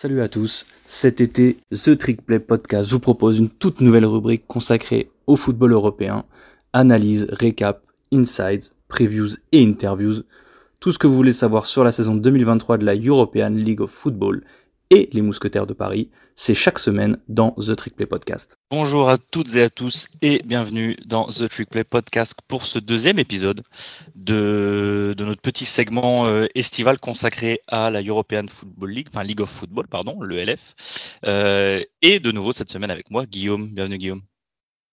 Salut à tous, cet été, The Trick Play Podcast vous propose une toute nouvelle rubrique consacrée au football européen, analyse, récap, insights, previews et interviews, tout ce que vous voulez savoir sur la saison 2023 de la European League of Football et les Mousquetaires de Paris, c'est chaque semaine dans The Trick Play Podcast. Bonjour à toutes et à tous et bienvenue dans The Trick Play Podcast pour ce deuxième épisode de, de notre petit segment euh, estival consacré à la European Football League, enfin League of Football, pardon, le LF. Euh, et de nouveau cette semaine avec moi, Guillaume. Bienvenue Guillaume.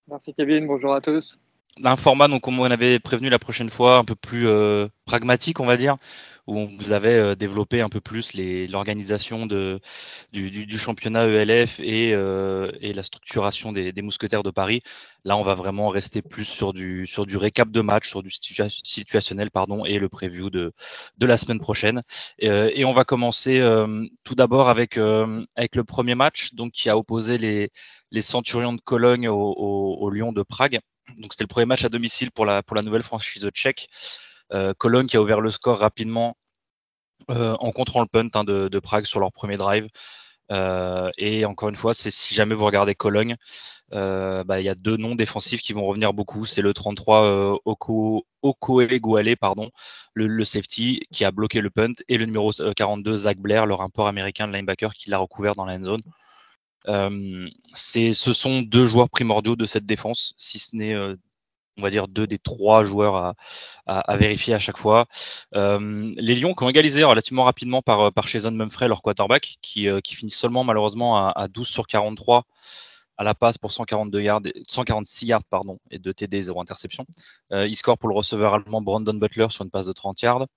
Merci Kevin, bonjour à tous. Un format, donc, comme on avait prévenu la prochaine fois, un peu plus euh, pragmatique, on va dire, où vous avez euh, développé un peu plus l'organisation du, du, championnat ELF et, euh, et la structuration des, des, mousquetaires de Paris. Là, on va vraiment rester plus sur du, sur du récap de match, sur du situationnel pardon, et le preview de, de la semaine prochaine. Et, euh, et on va commencer tout d'abord avec, avec le premier match donc, qui a opposé les, les Centurions de Cologne au, au, au Lyon de Prague. Donc c'était le premier match à domicile pour la, pour la nouvelle franchise tchèque. Euh, Cologne qui a ouvert le score rapidement euh, en contrôlant le punt hein, de, Prague sur leur premier drive. Euh, et encore une fois, si jamais vous regardez Cologne, bah, il y a deux noms défensifs qui vont revenir beaucoup. C'est le 33 Oko, Okoe pardon, le, safety qui a bloqué le punt, et le numéro 42 Zach Blair, le rapport américain de linebacker qui l'a recouvert dans la end zone. Euh, ce sont deux joueurs primordiaux de cette défense, si ce n'est on va dire deux des trois joueurs à, à, vérifier à chaque fois. Euh, les Lions qui ont égalisé relativement rapidement par, par Jason Mumfrey, leur quarterback, qui, euh, qui finit seulement malheureusement à, à, 12 sur 43 à la passe pour 142 yards, 146 yards pardon, et de TD, zéro interception. Euh, il score pour le receveur allemand Brandon Butler sur une passe de 30 yards.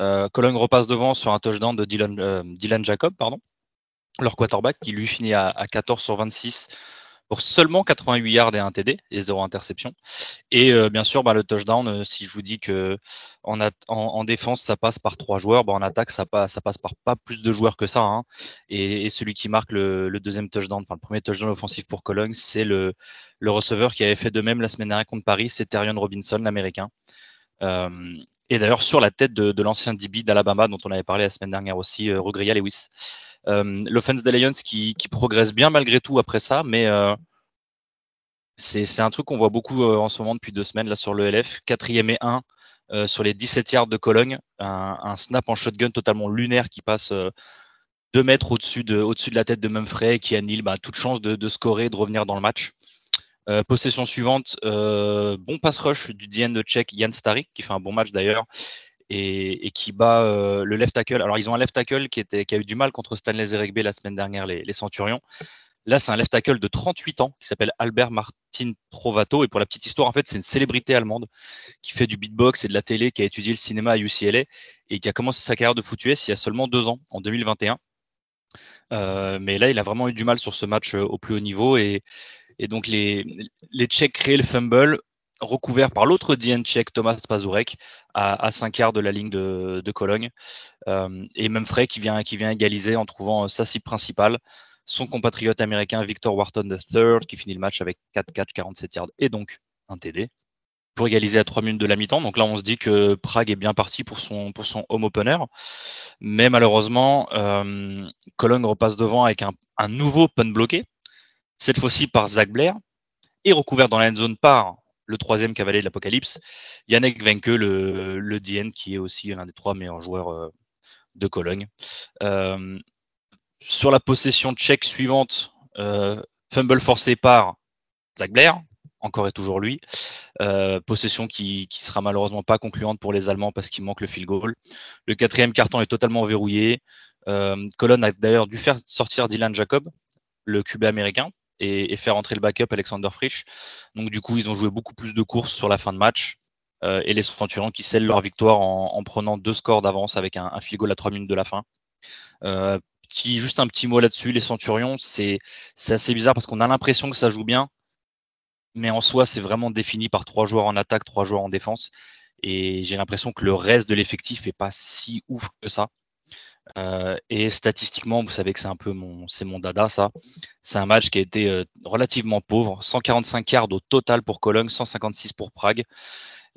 Euh, Cologne repasse devant sur un touchdown de Dylan, euh, Dylan Jacob, pardon, leur quarterback, qui lui finit à, à 14 sur 26 pour seulement 88 yards et un TD et zéro interception. Et euh, bien sûr, bah, le touchdown, euh, si je vous dis que en, en, défense, ça passe par trois joueurs, bah, en attaque, ça passe, ça passe par pas plus de joueurs que ça. Hein. Et, celui qui marque le, deuxième touchdown, enfin le premier touchdown offensif pour Cologne, c'est le, le receveur qui avait fait de même la semaine dernière contre Paris, c'est Terion Robinson, l'américain. Euh, et d'ailleurs, sur la tête de, l'ancien DB d'Alabama, dont on avait parlé la semaine dernière aussi, euh, Rugria Lewis. Euh, L'offense des Lions qui, qui, progresse bien malgré tout après ça, mais c'est un truc qu'on voit beaucoup en ce moment depuis deux semaines là sur le LF. Quatrième et 1 euh, sur les 17 yards de Cologne. Un, un, snap en shotgun totalement lunaire qui passe deux mètres au-dessus de, la tête de Mumfrey qui annule bah, toute chance de, de scorer, de revenir dans le match. Euh, possession suivante, euh, bon pass rush du DN de Tchèque Jan Starik, qui fait un bon match d'ailleurs, et, et, qui bat euh, le left tackle. Alors, ils ont un left tackle qui, était, qui a eu du mal contre Stanley Zeregbe la semaine dernière, les, les Centurions. Là, c'est un left tackle de 38 ans qui s'appelle Albert Martin Trovato. Et pour la petite histoire, en fait, c'est une célébrité allemande qui fait du beatbox et de la télé, qui a étudié le cinéma à UCLA et qui a commencé sa carrière de foot il y a seulement deux ans, en 2021. Euh, mais là, il a vraiment eu du mal sur ce match au plus haut niveau et, et donc, les, les Tchèques créent le fumble recouvert par l'autre DN tchèque, Thomas Pazurek, à, à 5 quarts de la ligne de, de Cologne. Euh, et même Frey qui vient, qui vient égaliser en trouvant sa cible principale, son compatriote américain Victor Wharton III, qui finit le match avec 4 catch, 47 yards et donc un TD pour égaliser à 3 minutes de la mi-temps. Donc là, on se dit que Prague est bien parti pour son, pour son home opener. Mais malheureusement, euh, Cologne repasse devant avec un, un nouveau pun bloqué cette fois-ci par Zach Blair, et recouvert dans la zone par le troisième cavalier de l'Apocalypse, Yannick Venke, le, le DN, qui est aussi l'un des trois meilleurs joueurs euh, de Cologne. Euh, sur la possession tchèque suivante, euh, fumble forcé par Zach Blair, encore et toujours lui. Possession qui, qui sera malheureusement pas concluante pour les Allemands parce qu'il manque le field goal. Le quatrième carton est totalement verrouillé. Cologne a d'ailleurs dû faire sortir Dylan Jacob, le QB américain, et, et, faire entrer le backup Alexander Frisch. Donc du coup, ils ont joué beaucoup plus de courses sur la fin de match. Euh, et les Centurions qui scellent leur victoire en, en prenant deux scores d'avance avec un, un field goal à trois minutes de la fin. Euh, petit, juste un petit mot là-dessus, les Centurions, c'est assez bizarre parce qu'on a l'impression que ça joue bien, mais en soi, c'est vraiment défini par trois joueurs en attaque, trois joueurs en défense. Et j'ai l'impression que le reste de l'effectif est pas si ouf que ça. Euh, et statistiquement, vous savez que c'est un peu mon, c'est mon dada, ça. C'est un match qui a été euh, relativement pauvre. 145 yards au total pour Cologne, 156 pour Prague.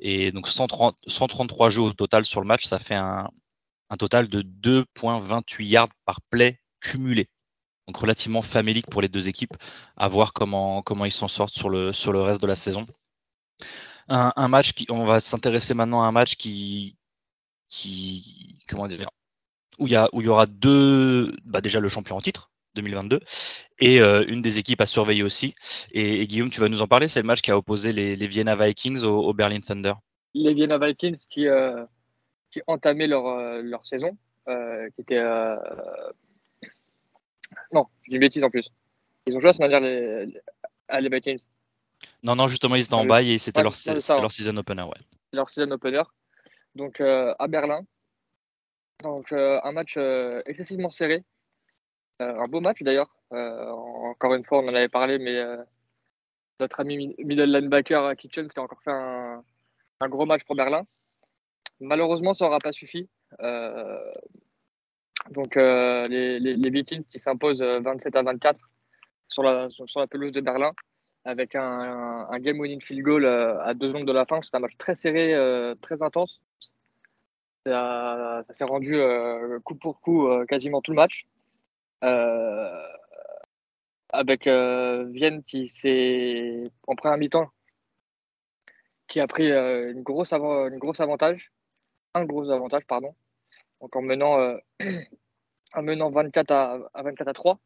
Et donc 130, 133 jeux au total sur le match, ça fait un, un total de 2.28 yards par play cumulé. Donc relativement famélique pour les deux équipes, à voir comment, comment ils s'en sortent sur le, sur le reste de la saison. Un, match qui, on va s'intéresser maintenant à un match qui, qui comment dire, où il y, a, où il y aura deux, bah déjà le champion en titre, 2022 et euh, une des équipes à surveiller aussi. Et, Guillaume, tu vas nous en parler, c'est le match qui a opposé les, Vienna Vikings au, Berlin Thunder. Les Vienna Vikings qui, euh, qui entamaient leur, euh, leur saison, qui était... Non, j'ai une bêtise en plus. Ils ont joué à ce les, les Vikings. Non, non, justement, ils étaient en bail et c'était leur, leur season opener. Ouais. Leur season opener. Donc à Berlin. Donc un match excessivement serré euh, un beau match d'ailleurs. Euh, encore une fois, on en avait parlé, mais euh, notre ami middle linebacker Kitchen qui a encore fait un, gros match pour Berlin. Malheureusement, ça n'aura pas suffi. donc, les, Vikings qui s'imposent 27 à 24 sur la, pelouse de Berlin avec un, game-winning field goal à deux secondes de la fin. C'est un match très serré, très intense. Ça, s'est rendu coup pour coup quasiment tout le match. Euh, avec euh, Vienne qui s'est en première mi-temps qui a pris euh, une grosse avantage, un gros avantage pardon, donc en menant en menant 24 à, 24 à 3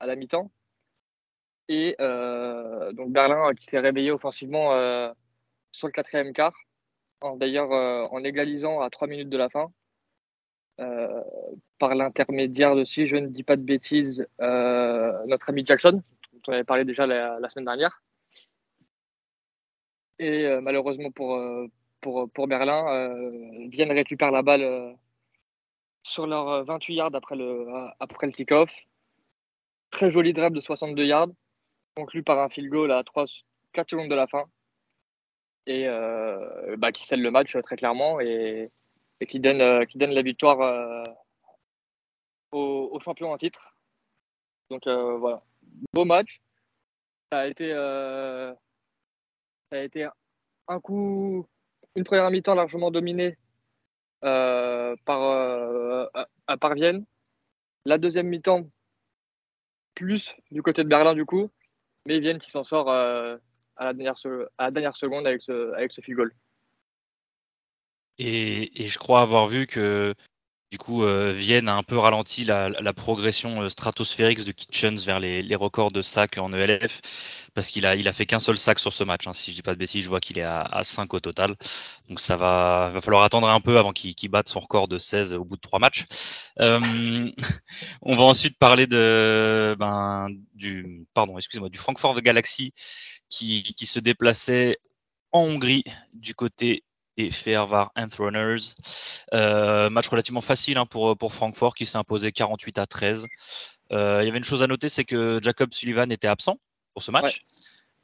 à la mi-temps. Et donc Berlin qui s'est réveillé offensivement sur le quatrième quart, d'ailleurs en égalisant à 3 minutes de la fin euh, par l'intermédiaire de, si je ne dis pas de bêtises, euh, notre ami Jackson, dont on avait parlé déjà la, semaine dernière. Et euh, malheureusement pour, pour, pour Berlin, Vienne récupère la balle sur leurs 28 yards après le, après le kick-off. Très joli drive de 62 yards, conclu par un field goal à 3, 4 secondes de la fin. Et bah, qui scelle le match très clairement. Et qui donne, euh, qui donne la victoire euh, au, champion en titre. Donc euh, voilà, beau match. Ça a été, ça a été un coup, une première mi-temps largement dominée par, à, par Vienne. La deuxième mi-temps, plus du côté de Berlin du coup, mais Vienne qui s'en sort à, la dernière, seconde avec ce, avec goal. Et, je crois avoir vu que du coup euh, Vienne a un peu ralenti la, progression euh, stratosphérique de Kitchens vers les, records de sacs en ELF parce qu'il a, fait qu'un seul sac sur ce match. Hein. Si je dis pas de bêtises, je vois qu'il est à, à, 5 au total. Donc ça va, falloir attendre un peu avant qu'il batte son record de 16 au bout de trois matchs. Euh, on va ensuite parler de, ben, du, pardon, excusez-moi, du Galaxy qui, qui se déplaçait en Hongrie du côté et Fehervar Runners. Euh, match relativement facile hein, pour, pour Francfort qui s'est imposé 48 à 13. Euh, il y avait une chose à noter, c'est que Jacob Sullivan était absent pour ce match.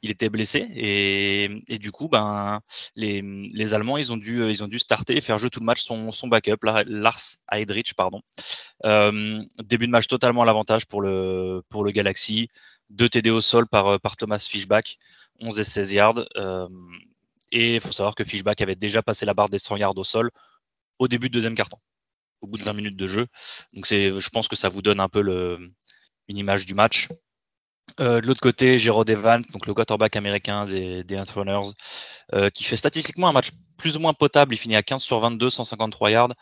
Il était blessé et, et du coup, ben, les, les, Allemands, ils ont, dû, ils ont dû starter et faire jouer tout le match son, son backup, Lars Heidrich. Pardon. Euh, début de match totalement à l'avantage pour le, pour le Galaxy. Deux TD au sol par, par Thomas Fischbach, 11 et 16 yards. Euh, et il faut savoir que Fishback avait déjà passé la barre des 100 yards au sol au début de deuxième carton, au bout de 20 minutes de jeu. Donc je pense que ça vous donne un peu le, une image du match. Euh, de l'autre côté, Gerard Evans, donc le quarterback américain des, des euh, qui fait statistiquement un match plus ou moins potable. Il finit à 15 sur 22, 153 yards,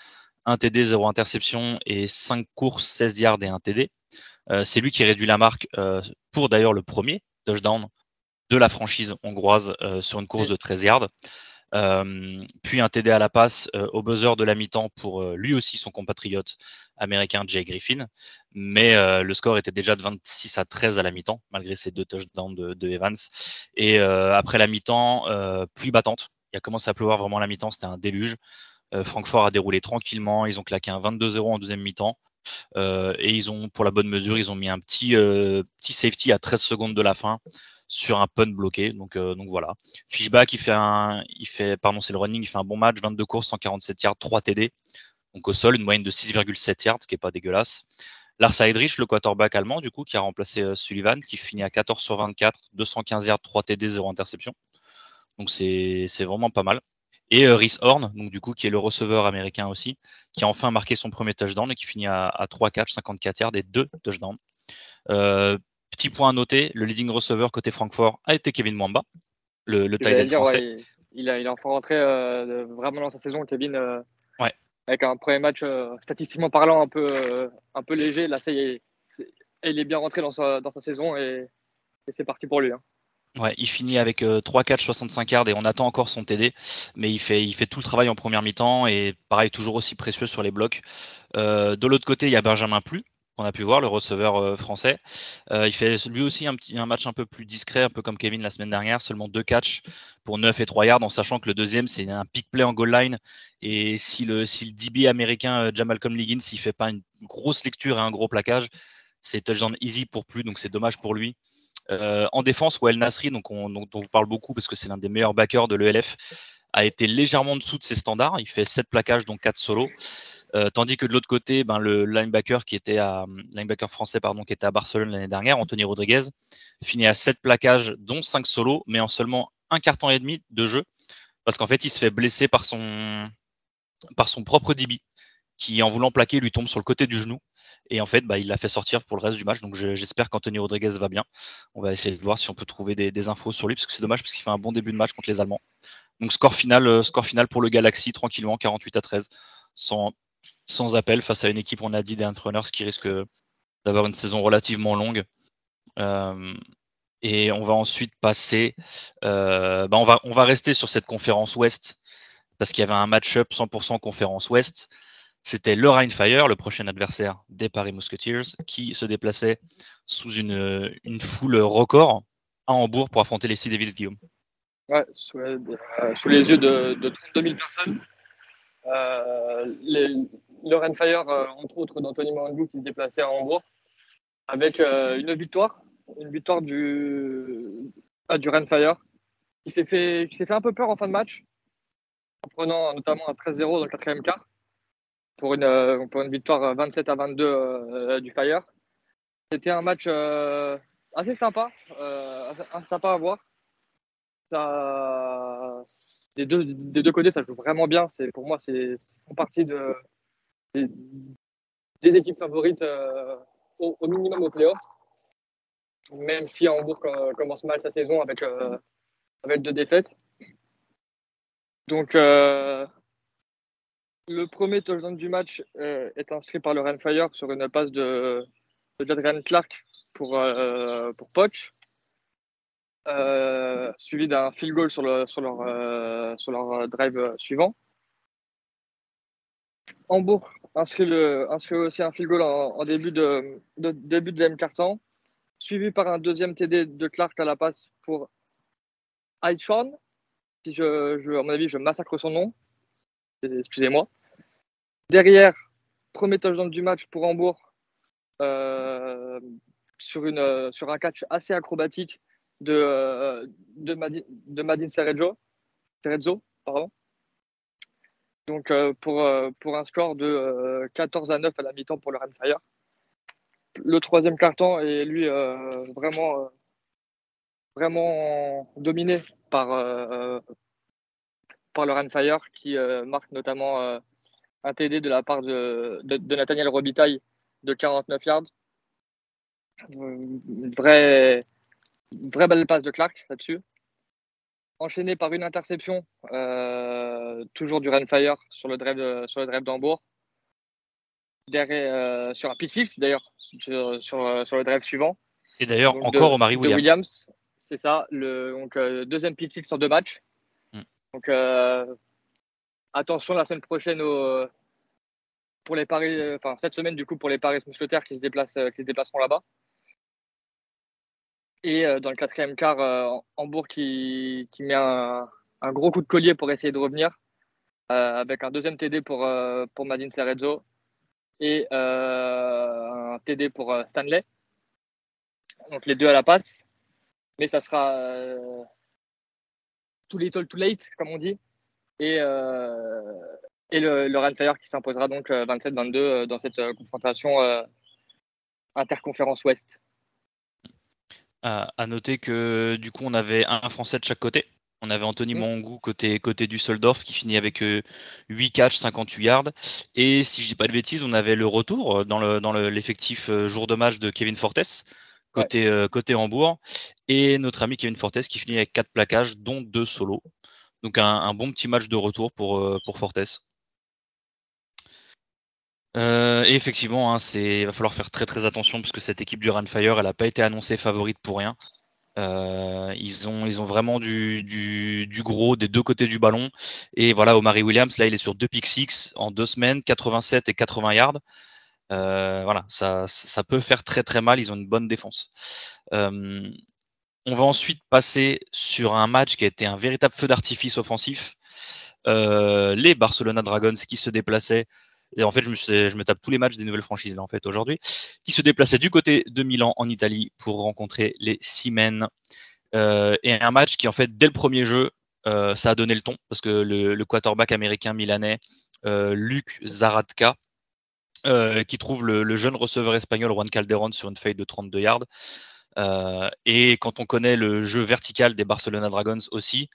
1 TD, 0 interception et 5 courses, 16 yards et 1 TD. Euh, c'est lui qui réduit la marque pour d'ailleurs le premier touchdown de la franchise hongroise euh, sur une course de 13 yards. Euh, puis un TD à la passe euh, au buzzer de la mi-temps pour lui aussi son compatriote américain Jay Griffin. Mais le score était déjà de 26 à 13 à la mi-temps, malgré ces deux touchdowns de, de Evans. Et après la mi-temps, pluie battante. Il a commencé à pleuvoir vraiment à la mi-temps, c'était un déluge. Francfort a déroulé tranquillement, ils ont claqué un 22-0 en deuxième mi-temps. Et ils ont, pour la bonne mesure, ils ont mis un petit, petit safety à 13 secondes de la fin sur un punt bloqué. Donc, euh, voilà. Fishback, il fait un, c'est le running, il fait un bon match, 22 courses, 147 yards, 3 TD. Donc au sol, une moyenne de 6,7 yards, ce qui est pas dégueulasse. Lars Heidrich, le quarterback allemand, du coup, qui a remplacé euh, Sullivan, qui finit à 14 sur 24, 215 yards, 3 TD, 0 interception. Donc c'est vraiment pas mal. Et euh, Rhys Horn, donc du coup, qui est le receveur américain aussi, qui a enfin marqué son premier touchdown et qui finit à, 3 catch, 54 yards et 2 touchdowns. Euh, petit point à noter, le leading receiver côté Francfort a été Kevin Mwamba, le, le tight français. il, a, il a enfin rentré euh, vraiment dans sa saison, Kevin, avec un premier match statistiquement parlant un peu, un peu léger. Là, ça y est, il est bien rentré dans sa, dans sa saison et, c'est parti pour lui. Hein. Ouais, il finit avec 3 4 65 yards et on attend encore son TD, mais il fait, il fait tout le travail en première mi-temps et pareil, toujours aussi précieux sur les blocs. Euh, de l'autre côté, il y a Benjamin Plu, qu'on a pu voir, le receveur euh, français. Euh, il fait lui aussi un, petit, un match un peu plus discret, un peu comme Kevin la semaine dernière, seulement deux catchs pour 9 et 3 yards, en sachant que le deuxième, c'est un pick play en goal line. Et si le, si le DB américain Jamal Liggins, s'il fait pas une grosse lecture et un gros plaquage, c'est touchdown easy pour Plu, donc c'est dommage pour lui. Euh, en défense, Wael Nasri, dont on vous parle beaucoup parce que c'est l'un des meilleurs backers de l'ELF, a été légèrement en dessous de ses standards. Il fait 7 plaquages, donc 4 solos. Euh, tandis que de l'autre côté, ben, le linebacker qui était à linebacker français pardon, qui était à Barcelone l'année dernière, Anthony Rodriguez, finit à 7 plaquages, dont 5 solos, mais en seulement un carton et demi de jeu, parce qu'en fait, il se fait blesser par son par son propre DB, qui en voulant plaquer lui tombe sur le côté du genou. Et en fait, bah, il l'a fait sortir pour le reste du match. Donc j'espère qu'Anthony Rodriguez va bien. On va essayer de voir si on peut trouver des, infos sur lui, parce que c'est dommage, parce qu'il fait un bon début de match contre les Allemands. Donc score final, euh, score final pour le Galaxy, tranquillement, 48 à 13, sans, sans appel, face à une équipe, on a dit, des Runners qui risque d'avoir une saison relativement longue. Euh, et on va ensuite passer, euh, bah, on, va, on va rester sur cette conférence Ouest, parce qu'il y avait un match-up 100% conférence Ouest. C'était le Rheinfire, le prochain adversaire des Paris Musketeers, qui se déplaçait sous une, foule record à Hambourg pour affronter les Sea Devils, Guillaume. Ouais, sous, euh, les yeux de, de 32 000 personnes. Euh, le Rheinfire, euh, entre autres d'Anthony Mandou, qui se déplaçait à Hambourg, avec une victoire, une victoire du, ah, du Rheinfire, qui s'est fait, fait un peu peur en fin de match, en prenant notamment un 13-0 dans le quatrième quart pour une, euh, pour une victoire 27 à 22 euh, du Fire. C'était un match euh, assez sympa, sympa à voir. Ça, des, deux, des deux côtés, ça joue vraiment bien. C'est, pour moi, c'est font partie de, des, équipes favorites au, minimum au playoff. Même si Hambourg commence mal sa saison avec, avec deux défaites. Donc, le premier touchdown du match euh, est inscrit par le Renfire sur une passe de, de Clark pour, euh, pour Poch, euh, suivi d'un field goal sur, le, sur, leur, sur leur drive suivant. Hambourg inscrit, le, inscrit aussi un field goal en, début de, début de deuxième carton, suivi par un deuxième TD de Clark à la passe pour Aitchorn. Si je, je, à mon avis, je massacre son nom. Excusez-moi. Derrière, premier touchdown du match pour Hambourg euh, euh, sur un catch assez acrobatique de, euh, de, Madine Cerezo. Donc pour, un score de 14 à 9 à la mi-temps pour le Renfire. Le troisième carton est lui vraiment dominé par, par le Renfire qui marque notamment un TD de la part de, de, Nathaniel Robitaille de 49 yards. Une vraie, vraie belle passe de Clark là-dessus. Enchaîné par une interception, euh, toujours du Renfire sur le drive, sur le drive d'Hambourg. Derrière, euh, sur un pick six d'ailleurs, sur, sur, le drive suivant. Et d'ailleurs, encore au Marie Williams. c'est ça, le donc, euh, deuxième pick six sur deux matchs. Donc, attention la semaine prochaine au, pour les paris, enfin cette semaine du coup pour les paris mousquetaires qui se déplacent, euh, qui se déplaceront là-bas. Et euh, dans le quatrième quart, euh, Hambourg qui, met un, gros coup de collier pour essayer de revenir, avec un deuxième TD pour, pour Madine Cerezo et un TD pour Stanley. Donc les deux à la passe. Mais ça sera too little too late, comme on dit. Et, et le, le qui s'imposera donc 27-22 euh, euh, dans cette euh, confrontation interconférence Ouest. À, noter que du coup on avait un Français de chaque côté On avait Anthony Mangou côté, côté du Soldorf qui finit avec 8 catchs, 58 yards. Et si je dis pas de bêtises, on avait le retour dans le dans l'effectif jour de match de Kevin Fortes côté, côté Hambourg. Et notre ami Kevin Fortes qui finit avec 4 plaquages, dont 2 solos. Donc un, bon petit match de retour pour, pour Fortes. Euh, effectivement, hein, il va falloir faire très très attention parce que cette équipe du Runfire, elle n'a pas été annoncée favorite pour rien. Euh, ils, ont, vraiment du, du, gros des deux côtés du ballon. Et voilà, Omari Williams, là, il est sur deux pick six en deux semaines, 87 et 80 yards. Euh, voilà, ça, peut faire très très mal. Ils ont une bonne défense. on va ensuite passer sur un match qui a été un véritable feu d'artifice offensif. les Barcelona Dragons qui se déplaçaient et en fait, je me, tape tous les matchs des nouvelles franchises là en fait aujourd'hui, qui se déplaçaient du côté de Milan en Italie pour rencontrer les Siemens. Euh, et un match qui en fait dès le premier jeu, euh, ça a donné le ton parce que le, quarterback américain milanais euh, Luc Zaradka, euh, qui trouve le, jeune receveur espagnol Juan Calderon sur une feuille de 32 yards. Euh, et quand on connaît le jeu vertical des Barcelona Dragons aussi,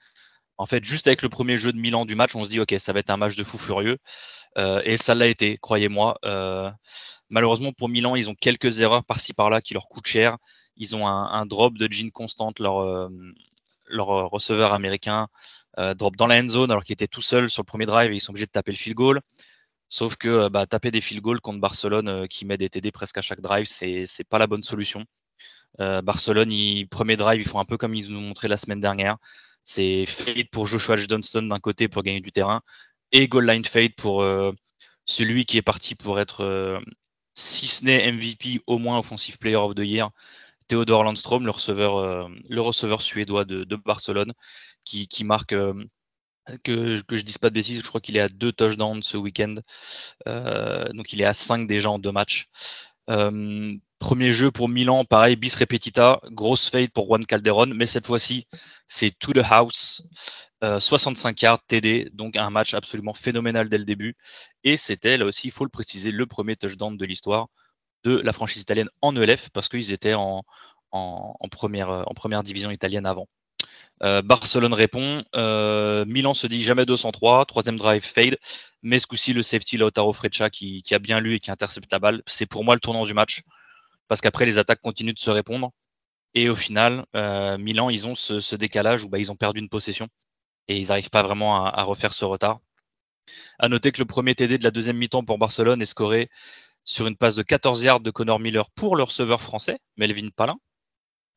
en fait, juste avec le premier jeu de Milan du match, on se dit, OK, ça va être un match de fou furieux. Euh, et ça l'a été, croyez-moi. Malheureusement pour Milan, ils ont quelques erreurs par-ci par-là qui leur coûtent cher. Ils ont un, drop de Jean constante, leur, leur receveur américain, drop dans la end zone alors qu'il était tout seul sur le premier drive et ils sont obligés de taper le field goal. Sauf que bah, taper des field goals contre Barcelone qui met des TD presque à chaque drive, c'est pas la bonne solution. Barcelone, ils, premier drive, ils font un peu comme ils nous ont montré la semaine dernière. C'est fade pour Joshua Johnston d'un côté pour gagner du terrain et goal line fade pour euh, celui qui est parti pour être, euh, si ce n'est MVP, au moins Offensive Player of the Year, Theodore Landstrom, le receveur, euh, le receveur suédois de, Barcelone, qui, marque, que, que je dise pas de bêtises, je crois qu'il est à deux touchdowns ce week-end. donc il est à 5 déjà en deux matchs. premier jeu pour Milan, pareil, bis repetita, grosse fade pour Juan Calderon, mais cette fois-ci, c'est to the house. 65 euh, yards TD, donc un match absolument phénoménal dès le début. Et c'était, là aussi, il faut le préciser, le premier touchdown de l'histoire de la franchise italienne en ELF, parce qu'ils étaient en première division italienne avant. Euh, Barcelone répond, euh, Milan se dit jamais 203, troisième drive fade, mais ce coup-ci le safety Lautaro Freccia qui, a bien lu et qui intercepte la balle, c'est pour moi le tournant du match, parce qu'après les attaques continuent de se répondre, et au final, Milan ils ont ce, ce décalage où bah, ils ont perdu une possession, et ils n'arrivent pas vraiment à, refaire ce retard. À noter que le premier TD de la deuxième mi-temps pour Barcelone est scoré sur une passe de 14 yards de Connor Miller pour le receveur français, Melvin Palin.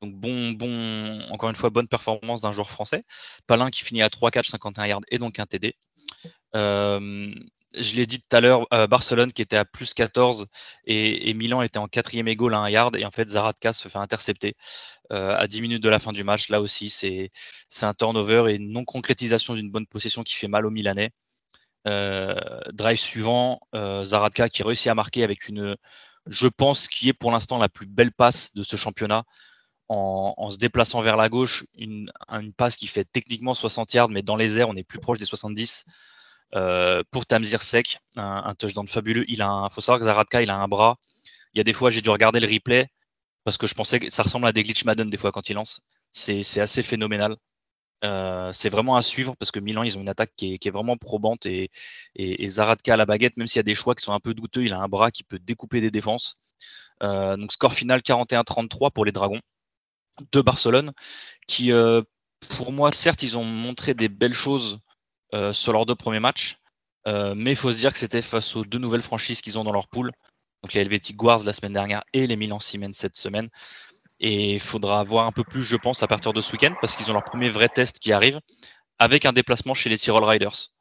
Donc bon, bon, encore une fois, bonne performance d'un joueur français. Palin qui finit à 3 4 51 yards et donc un TD. Euh, je l'ai dit tout à l'heure, euh, Barcelone qui était à plus 14 et, Milan était en quatrième égaux à un yard et en fait Zaradka se fait intercepter euh, à 10 minutes de la fin du match. Là aussi, c'est un turnover et une non concrétisation d'une bonne possession qui fait mal aux Milanais. Drive suivant, Zaradka qui réussit à marquer avec une, je pense, qui est pour l'instant la plus belle passe de ce championnat. En, se déplaçant vers la gauche, une, passe qui fait techniquement 60 yards, mais dans les airs, on est plus proche des 70. Euh, pour Tamzir Sek, un, touchdown fabuleux. Il a faut savoir que Zaradka, il a un bras. Il y a des fois, j'ai dû regarder le replay parce que je pensais que ça ressemble à des glitch Madden des fois quand il lance. C'est, assez phénoménal. Euh, c'est vraiment à suivre parce que Milan, ils ont une attaque qui est, vraiment probante et, et, Zaradka à la baguette, même s'il y a des choix qui sont un peu douteux, il a un bras qui peut découper des défenses. Euh, donc score final 41-33 pour les Dragons de Barcelone, qui pour moi, certes, ils ont montré des belles choses euh, sur leurs deux premiers matchs. Euh, mais il faut se dire que c'était face aux deux nouvelles franchises qu'ils ont dans leur pool. Donc les Helvetic Wars la semaine dernière et les Milan Siemens cette semaine. Et il faudra voir un peu plus, je pense, à partir de ce week-end, parce qu'ils ont leur premier vrai test qui arrive, avec un déplacement chez les Tyrol Riders.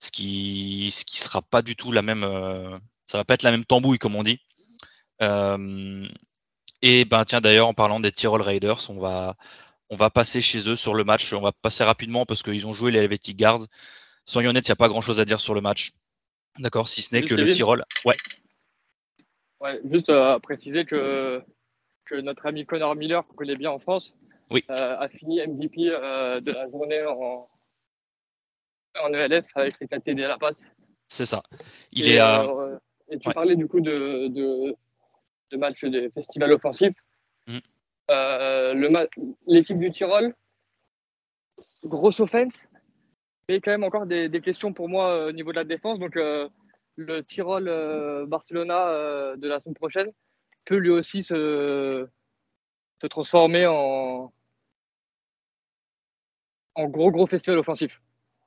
Ce qui, ce qui sera pas du tout la même, euh, ça va pas être la même tambouille comme on dit. Euh, et ben tiens d'ailleurs en parlant des Tyrol Raiders, on va, on va passer chez eux sur le match. On va passer rapidement parce qu'ils ont joué les Helvetic Guards. Soyons honnêtes, il n'y a pas grand chose à dire sur le match. D'accord, si ce n'est que le Tyrol. Ouais. ouais juste euh, à préciser que, que notre ami Connor Miller, qu'on connaît bien en France, oui. Euh, a fini MVP euh, de la journée en, en ELF avec ses 4 TD à la passe. C'est ça. Il est à... et tu parlais du coup de, de, de match de festival offensif. Euh, l'équipe du Tyrol, grosse offense, mais quand même encore des, questions pour moi au niveau de la défense. Donc, le Tyrol-Barcelona de la semaine prochaine peut lui aussi se, se transformer en, en gros, gros festival offensif.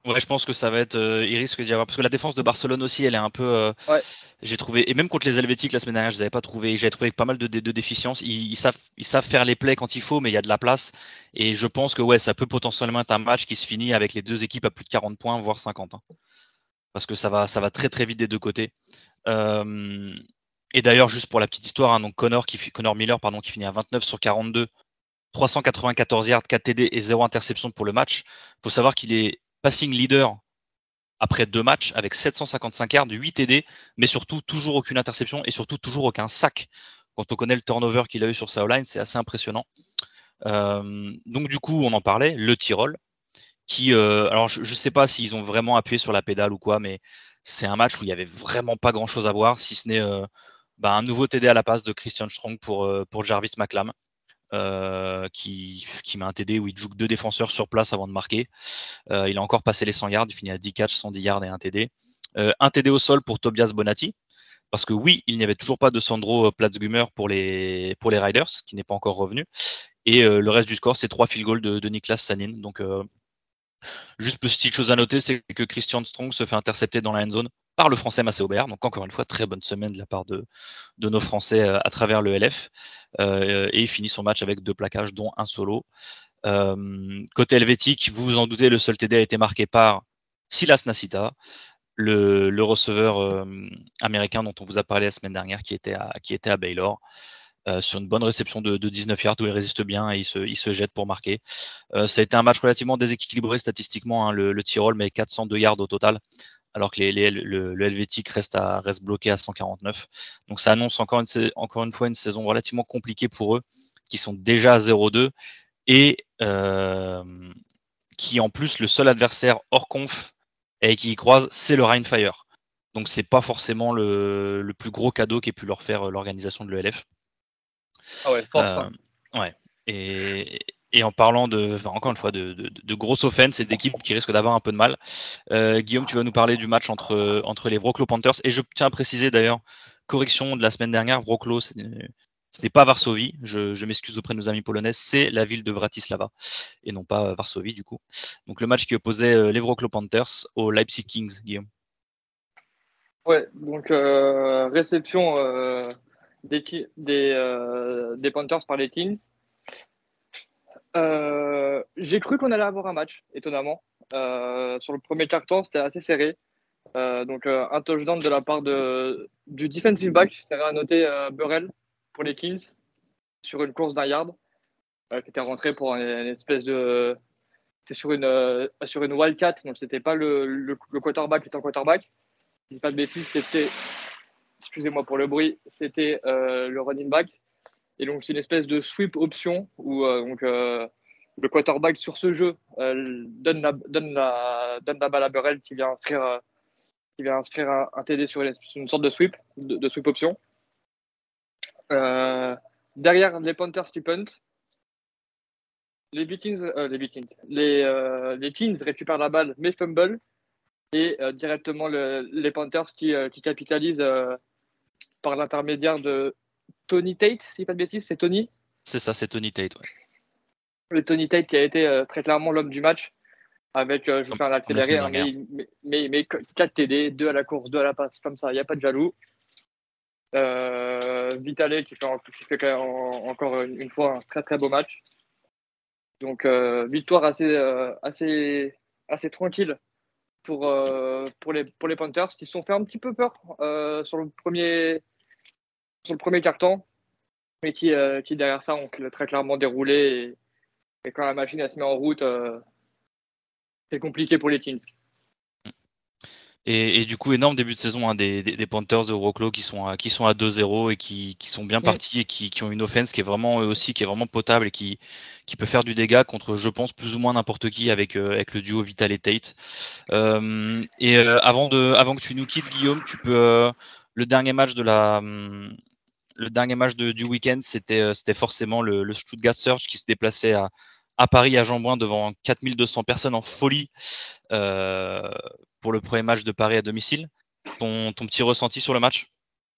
Ouais, je pense que ça va être. Euh, il risque d'y avoir. Parce que la défense de Barcelone aussi, elle est un peu. Euh, ouais. J'ai trouvé. Et même contre les Helvétiques la semaine dernière, je les avais pas trouvé. J'avais trouvé pas mal de, de, déficiences. Ils, savent, ils savent faire les plays quand il faut, mais il y a de la place. Et je pense que ouais, ça peut potentiellement être un match qui se finit avec les deux équipes à plus de 40 points, voire 50. Hein. Parce que ça va, ça va très très vite des deux côtés. Euh, et d'ailleurs, juste pour la petite histoire, hein, donc Connor, qui, Connor Miller pardon, qui finit à 29 sur 42, 394 yards, 4 TD et 0 interception pour le match. Il faut savoir qu'il est passing leader après deux matchs avec 755 yards, 8 TD, mais surtout toujours aucune interception et surtout toujours aucun sac. Quand on connaît le turnover qu'il a eu sur sa line, c'est assez impressionnant. Euh, donc du coup, on en parlait, le Tyrol, qui, euh, alors je ne sais pas s'ils ont vraiment appuyé sur la pédale ou quoi, mais c'est un match où il n'y avait vraiment pas grand-chose à voir, si ce n'est euh, bah, un nouveau TD à la passe de Christian Strong pour, pour Jarvis McLam. Euh, qui, qui met un TD où il joue deux défenseurs sur place avant de marquer. Euh, il a encore passé les 100 yards, il finit à 10 catches, 110 yards et un TD. Euh, un TD au sol pour Tobias Bonatti, parce que oui, il n'y avait toujours pas de Sandro Platzgummer pour les, pour les Riders, qui n'est pas encore revenu. Et le reste du score, c'est trois field goals de, de Niklas Sanin. Donc, juste petite chose à noter, c'est que Christian Strong se fait intercepter dans la end zone par le français Massé Aubert. Donc encore une fois, très bonne semaine de la part de, nos Français euh, à travers le LF. Euh, et il finit son match avec deux plaquages, dont un solo. Euh, côté helvétique, vous vous en doutez, le seul TD a été marqué par Silas Nasita, le, receveur américain dont on vous a parlé la semaine dernière, qui était à Baylor. Sur une bonne réception de, de, 19 yards où il résiste bien et il se, jette pour marquer. ça a été un match relativement déséquilibré statistiquement, hein, le, le Tyrol, mais 402 yards au total alors que le, le, helvétique reste, bloqué à 149. Donc ça annonce encore une, encore une fois une saison relativement compliquée pour eux, qui sont déjà à 0-2 et euh, qui en plus le seul adversaire hors conf et qui y croise, c'est le Rheinfire. Donc c'est pas forcément le, le, plus gros cadeau qu'ait pu leur faire euh, l'organisation de l'ELF. Ah ouais, force. Euh, ouais. Et, et en parlant de, encore une fois, de, de, de grosses offenses et d'équipes qui risquent d'avoir un peu de mal, euh, Guillaume, tu vas nous parler du match entre, entre les Wroclaw Panthers. Et je tiens à préciser d'ailleurs, correction de la semaine dernière, Wroclaw, ce n'est pas Varsovie. Je, je m'excuse auprès de nos amis polonais, c'est la ville de Bratislava et non pas Varsovie du coup. Donc le match qui opposait euh, les Wroclaw Panthers aux Leipzig Kings, Guillaume. Ouais, donc euh, réception euh, des, euh, des Panthers par les Kings. Euh, j'ai cru qu'on allait avoir un match, étonnamment. Euh, sur le premier carton, c'était assez serré. Euh, donc un touchdown de la part de, du defensive back, c'est à noter Burrell pour les Kings sur une course d'un yard qui était rentré pour une, espèce de c'est sur une sur une wildcat donc c'était pas le, le, le, quarterback étant quarterback je pas de bêtises c'était excusez-moi pour le bruit c'était le running back et donc, c'est une espèce de sweep option où euh, donc, euh, le quarterback sur ce jeu euh, donne, la, donne, la, donne la balle à Burrell qui vient inscrire, qui vient inscrire un, TD sur une, sorte de sweep, de, sweep option. derrière les Panthers qui punt, les Vikings, les, Vikings les, les récupèrent la balle mais fumble et directement les Panthers qui, qui capitalisent par l'intermédiaire de Tony Tate, si pas de bêtises, c'est Tony C'est ça, c'est Tony Tate, ouais. Le Tony Tate qui a été euh, très clairement l'homme du match, avec, euh, je vais faire l'accéléré, hein, mais, mais, 4 TD, 2 à la course, 2 à la passe, comme ça, il n'y a pas de jaloux. Euh, Vitale qui fait, qui fait encore une, fois un très très beau match. Donc victoire assez, assez, assez tranquille pour, pour, les, pour les Panthers qui se sont fait un petit peu peur sur le premier, sur le premier carton, mais qui, euh, qui derrière ça ont très clairement déroulé. Et, quand la machine se met en route, euh, c'est compliqué pour les Kings. Et, du coup, énorme début de saison hein, des, des, Panthers de Wroclaw qui sont à, qui sont à 2-0 et qui, qui, sont bien partis et qui, qui, ont une offense qui est vraiment aussi qui est vraiment potable et qui, qui peut faire du dégât contre, je pense, plus ou moins n'importe qui avec, euh, avec le duo Vital et Tate. Euh, et avant, de, avant que tu nous quittes, Guillaume, tu peux le dernier match de la, hum, le dernier match de, du week-end, c'était euh, c'était forcément le, le, Stuttgart Surge qui se déplaçait à, à Paris, à Jean-Bouin, devant 4200 personnes en folie pour le premier match de Paris à domicile. Ton, petit ressenti sur le match?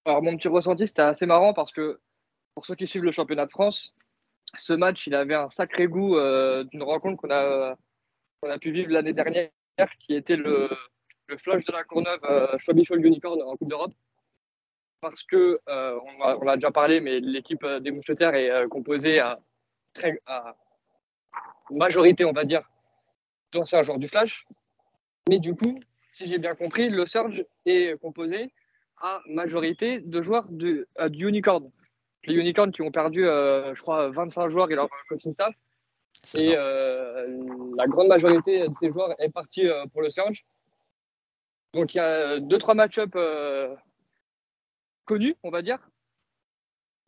Alors, mon petit ressenti, c'était assez marrant parce que pour ceux qui suivent le championnat de France, ce match, il avait un sacré goût d'une rencontre qu'on a, qu'on a pu vivre l'année dernière, qui était le, flash de la Courneuve euh, Schwabishol Unicorn en Coupe d'Europe. Parce que, euh, on, a, déjà parlé, mais l'équipe euh, des Mousquetaires est euh, composée à majorité, on va dire, d'anciens joueurs du flash. Mais du coup, si j'ai bien compris, le Surge est composé à majorité de joueurs du, du Unicorn. Les Unicorns qui ont perdu, je crois, 25 joueurs et leur coaching staff. Et la grande majorité de ces joueurs est partie pour le Surge. Donc il y a deux, trois match-up euh, connus, on va dire,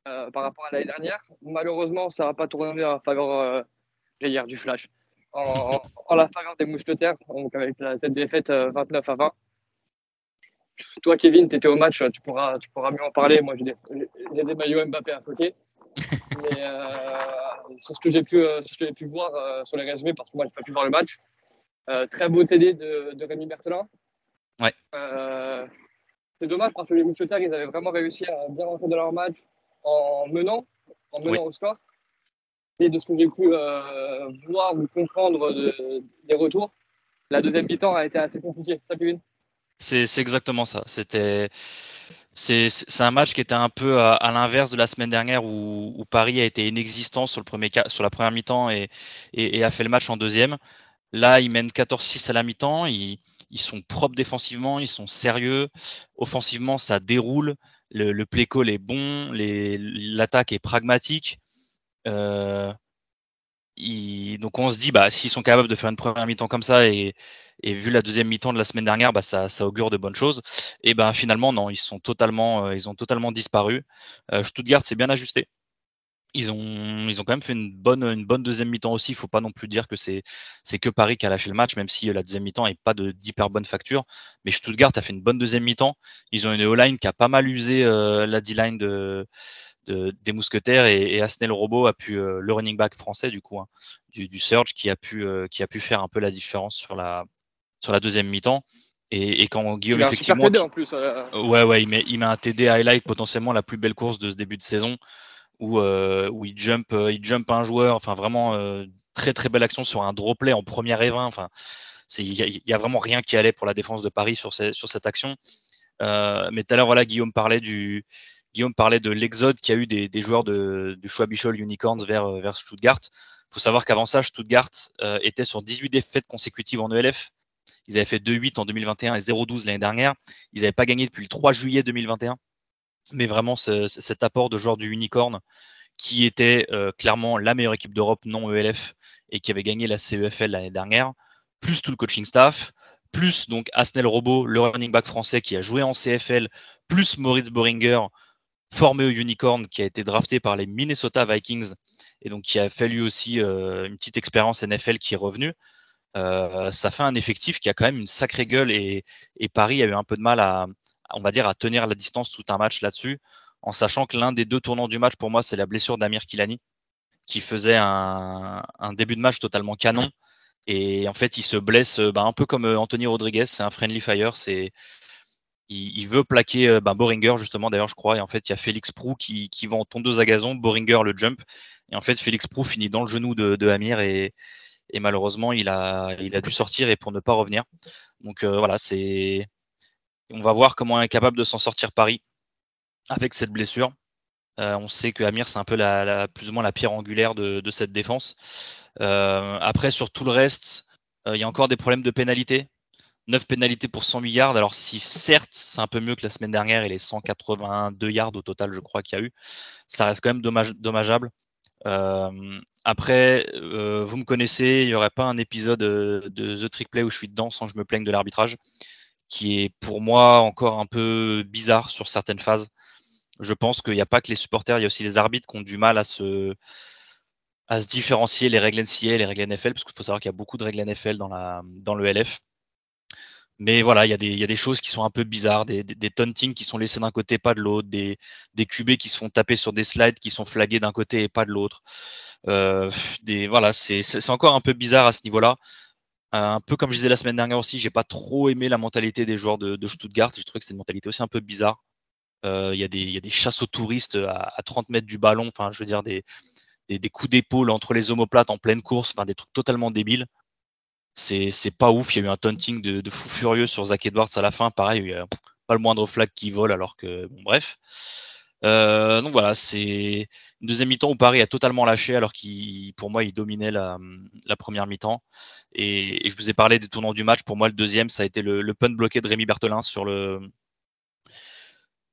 euh, par rapport à l'année dernière. Malheureusement, ça va pas tourner en faveur euh, du Flash. En, la faveur des mousquetaires, donc avec cette défaite 29 à 20. Toi, Kevin, tu étais au match, tu pourras, tu pourras mieux en parler. Moi, j'ai des, des, maillots Mbappé à floquer. Mais sur ce que j'ai pu, pu, voir sur les résumés, parce que moi, je n'ai pas pu voir le match, très beau TD de, de Rémi Berthelin. Ouais. Euh, c'est dommage parce que les Mousquetaires, ils avaient vraiment réussi à bien rentrer dans leur match en menant, en menant au score. Et de ce que j'ai pu euh, voir ou comprendre des retours, la deuxième mi-temps a été assez compliquée. Ça, Kevin? C'est exactement ça. C'était c'est un match qui était un peu à, l'inverse de la semaine dernière où, Paris a été inexistant sur le premier sur la première mi-temps et, et, et, a fait le match en deuxième. Là, ils mènent 14-6 à la mi-temps. Ils, ils sont propres défensivement, ils sont sérieux. Offensivement, ça déroule. Le, play call est bon, l'attaque est pragmatique. Euh, donc on se dit, bah, s'ils sont capables de faire une première mi-temps comme ça et, vu la deuxième mi-temps de la semaine dernière, bah, ça, augure de bonnes choses. Et ben finalement, non, ils sont totalement, euh, ils ont totalement disparu. Euh, Stuttgart s'est bien ajusté ils ont, ils ont quand même fait une bonne, une bonne deuxième mi-temps aussi. Il faut pas non plus dire que c'est, que Paris qui a lâché le match, même si la deuxième mi-temps n'est pas d'hyper bonne facture. Mais Stuttgart a fait une bonne deuxième mi-temps. Ils ont une O-line qui a pas mal usé euh, la D-line de, des mousquetaires et, et Asnel Robot a pu, euh, le running back français du coup, hein, du, du Surge, qui a, pu, qui a pu faire un peu la différence sur la, sur la deuxième mi-temps. Et, et, quand Guillaume effectivement, TD en plus, ouais ouais, il met, il met un TD highlight potentiellement la plus belle course de ce début de saison où, euh, où il jump, euh, il jump un joueur, enfin vraiment euh, très très belle action sur un draw play en première et 20. Enfin, il y, a vraiment rien qui allait pour la défense de Paris sur, sur cette action. mais tout à l'heure, voilà, Guillaume parlait du, Guillaume parlait de l'exode qu'il y a eu des, des joueurs de, du Schwabishol Unicorns vers, vers Stuttgart. Il faut savoir qu'avant ça, Stuttgart était sur 18 défaites consécutives en ELF. Ils avaient fait 2-8 en 2021 et 0-12 l'année dernière. Ils n'avaient pas gagné depuis le 3 juillet 2021 mais vraiment ce, cet apport de joueurs du Unicorn qui était euh, clairement la meilleure équipe d'Europe non ELF et qui avait gagné la CEFL l'année dernière, plus tout le coaching staff, plus donc Asnel Robot, le running back français qui a joué en CFL, plus Moritz Boringer, formé au Unicorn, qui a été drafté par les Minnesota Vikings et donc qui a fait lui aussi euh, une petite expérience NFL qui est revenue. Euh, ça fait un effectif qui a quand même une sacrée gueule et, Paris a eu un peu de mal à, on va dire, à tenir la distance tout un match là-dessus, en sachant que l'un des deux tournants du match pour moi, c'est la blessure d'Amir Kilani, qui faisait un, début de match totalement canon. Et en fait, il se blesse bah, un peu comme euh, Anthony Rodriguez, c'est un friendly fire, c'est il, veut plaquer euh, bah, Boringer justement d'ailleurs je crois et en fait il y a Félix Prou qui, qui va en tondeuse à gazon, Boringer le jump et en fait Félix Prou finit dans le genou de, Amir et, malheureusement il a, il a dû sortir et pour ne pas revenir. Donc euh, voilà c'est on va voir comment est capable de s'en sortir Paris avec cette blessure. Euh, on sait que Amir, c'est un peu la, plus ou moins la pierre angulaire de, cette défense. Euh, après, sur tout le reste, il y a encore des problèmes de pénalité. 9 pénalités pour 108 yards. Alors, si certes, c'est un peu mieux que la semaine dernière et les 182 yards au total, je crois qu'il y a eu, ça reste quand même dommage, dommageable. après, vous me connaissez, il n'y aurait pas un épisode de The Trick Play où je suis dedans sans que je me plaigne de l'arbitrage qui est pour moi encore un peu bizarre sur certaines phases. Je pense qu'il n'y a pas que les supporters, il y a aussi les arbitres qui ont du mal à se, à se différencier les règles NCA et les règles NFL, parce qu'il faut savoir qu'il y a beaucoup de règles NFL dans, la, dans le LF. Mais voilà, il y, a des, y a des choses qui sont un peu bizarres, des, des, qui sont laissés d'un côté, pas de l'autre, des, des QB qui se font taper sur des slides qui sont flagués d'un côté et pas de l'autre. Euh, voilà, c'est encore un peu bizarre à ce niveau-là. un peu comme je disais la semaine dernière aussi, j'ai pas trop aimé la mentalité des joueurs de, de Stuttgart. J'ai trouvé que c'était une mentalité aussi un peu bizarre. Euh, il y, a des, y a des chasses aux touristes à, à 30 mètres du ballon, enfin, je veux dire, des, des, des coups d'épaule entre les omoplates en pleine course, enfin, des trucs totalement débiles c'est pas ouf. Il y a eu un taunting de, fou furieux sur Zach Edwards à la fin. Pareil, il y a pas le moindre flag qui vole alors que bon bref. Euh, donc voilà, c'est une deuxième mi-temps où Paris a totalement lâché alors qu'il, pour moi, il dominait la, première mi-temps. Et, je vous ai parlé des tournants du match. Pour moi, le deuxième, ça a été le, le punt bloqué de Rémi Berthelin sur le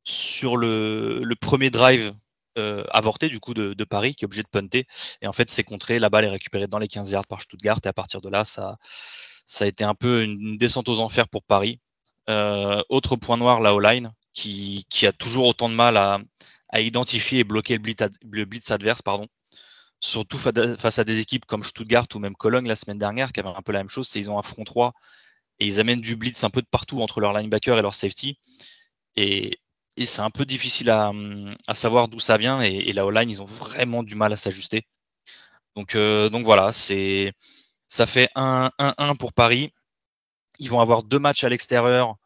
sur le premier drive euh, avorté du coup de, de, Paris qui est obligé de punter. Et en fait c'est contré la balle est récupérée dans les 15 yards par Stuttgart. Et à partir de là ça ça a été un peu une descente aux enfers pour Paris. Euh, autre point noir la O-line qui, qui a toujours autant de mal à, à identifier et bloquer le blitz, le blitz adverse pardon. Surtout face à des équipes comme Stuttgart ou même Cologne la semaine dernière qui avaient un peu la même chose c'est ils ont un front 3 et ils amènent du blitz un peu de partout entre leur linebacker et leur safety et, et c'est un peu difficile à, savoir d'où ça vient. Et, et la O-line, ils ont vraiment du mal à s'ajuster. Donc, euh, donc voilà, ça fait 1-1 pour Paris. Ils vont avoir deux matchs à l'extérieur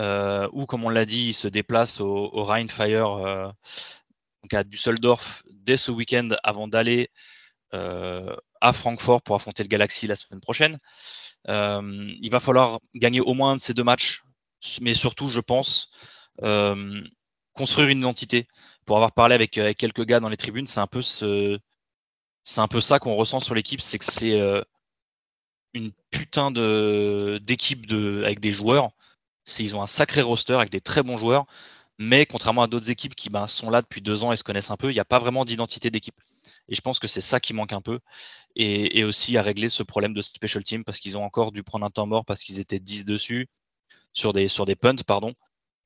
euh, où, comme on l'a dit, ils se déplacent au, au Rheinfire, euh, donc à Düsseldorf, dès ce week-end avant d'aller euh, à Francfort pour affronter le Galaxy la semaine prochaine. Euh, il va falloir gagner au moins un de ces deux matchs, mais surtout, je pense, construire une identité. Pour avoir parlé avec, quelques gars dans les tribunes, c'est un peu ce, c'est un peu ça qu'on ressent sur l'équipe, c'est que c'est euh, une putain de d'équipe avec des joueurs. Ils ont un sacré roster avec des très bons joueurs, mais contrairement à d'autres équipes qui ben, sont là depuis deux ans et se connaissent un peu, il n'y a pas vraiment d'identité d'équipe. Et je pense que c'est ça qui manque un peu. Et, et, aussi à régler ce problème de special team parce qu'ils ont encore dû prendre un temps mort parce qu'ils étaient 10 dessus sur des, sur des punts, pardon.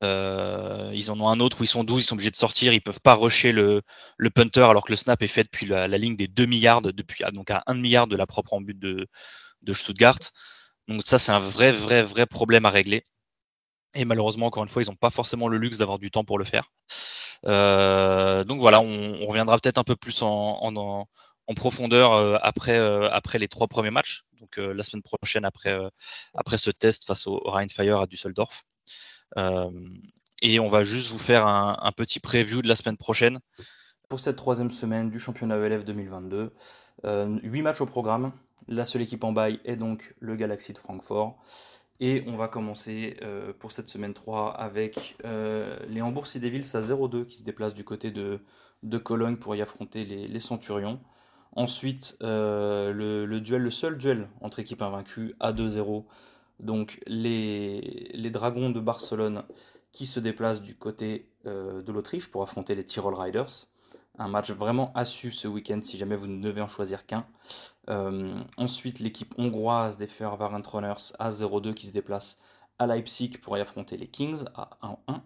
Euh, ils en ont un autre où ils sont 12, ils sont obligés de sortir, ils peuvent pas rusher le, le punter alors que le snap est fait depuis la, la ligne des 2 milliards, depuis, ah, donc à 1 milliard de la propre en but de, de Stuttgart. Donc ça, c'est un vrai, vrai, vrai problème à régler. Et malheureusement, encore une fois, ils n'ont pas forcément le luxe d'avoir du temps pour le faire. Euh, donc voilà, on, on reviendra peut-être un peu plus en, en, en profondeur euh, après, euh, après les trois premiers matchs, donc euh, la semaine prochaine après, après ce test face au Rheinfire à Düsseldorf. Euh, et on va juste vous faire un, petit preview de la semaine prochaine. Pour cette troisième semaine du championnat ELF 2022, euh, 8 matchs au programme. La seule équipe en bail est donc le Galaxy de Francfort. Et on va commencer euh, pour cette semaine 3 avec euh, les Hambourg Sea Devils à 0-2 qui se déplacent du côté de, Cologne pour y affronter les, Centurions. Ensuite, le, duel, le seul duel entre équipes invaincues à 2-0 donc les, Dragons de Barcelone qui se déplacent du côté euh, de l'Autriche pour affronter les Tyrol Riders. Un match vraiment assu ce week-end si jamais vous ne devez en choisir qu'un. Euh, ensuite, l'équipe hongroise des Ferencváros Runners à 0-2 qui se déplace à Leipzig pour y affronter les Kings à 1-1.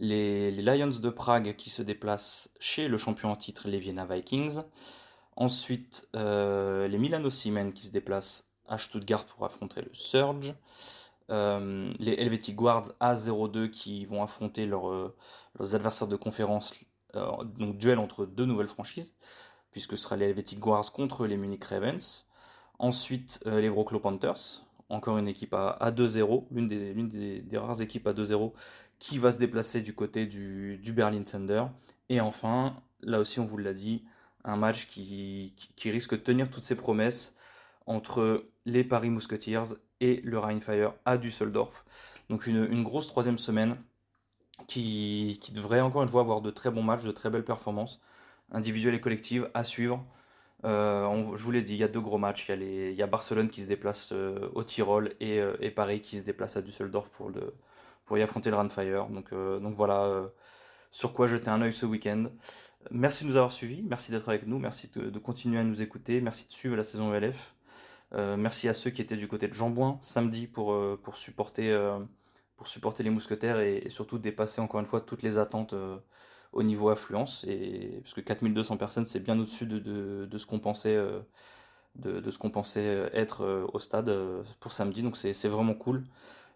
Les, les, Lions de Prague qui se déplacent chez le champion en titre, les Vienna Vikings. Ensuite, euh, les Milano Siemens qui se déplacent à Stuttgart pour affronter le Surge. Euh, les Helvetic Guards A02 qui vont affronter euh, leurs adversaires de conférence, euh, donc duel entre deux nouvelles franchises, puisque ce sera les Helvetic Guards contre les Munich Ravens. Ensuite, les Wroclaw Panthers, encore une équipe à, à 2-0, l'une des, rares équipes à 2-0 qui va se déplacer du côté du, Berlin Thunder. Et enfin, là aussi on vous l'a dit, un match qui risque de tenir toutes ses promesses entre les Paris Musketeers et le Rheinfire à Düsseldorf. Donc une, grosse troisième semaine qui, devrait encore une fois avoir de très bons matchs, de très belles performances, individuelles et collectives à suivre. Euh, je vous l'ai dit, il y a deux gros matchs. Il y a, Barcelone qui se déplace euh, au Tyrol et, euh, et, Paris qui se déplace à Düsseldorf pour, y affronter le Rheinfire. Donc, donc voilà sur quoi jeter un œil ce week-end. Merci de nous avoir suivis, merci d'être avec nous, merci de, continuer à nous écouter, merci de suivre la saison ELF. Euh, merci à ceux qui étaient du côté de Jambouin samedi pour, euh, pour, supporter, euh, pour supporter les mousquetaires et, surtout dépasser encore une fois toutes les attentes au niveau affluence. Et, parce que 4200 personnes, c'est bien au-dessus de, de, de, ce qu'on pensait, de, de, ce qu'on pensait être au stade pour samedi. Donc c'est vraiment cool.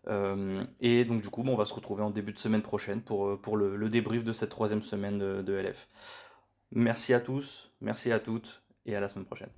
Et donc du coup, on va se retrouver en début de semaine prochaine pour, pour le, débrief de cette troisième semaine de, de LF. Merci à tous, merci à toutes et à la semaine prochaine.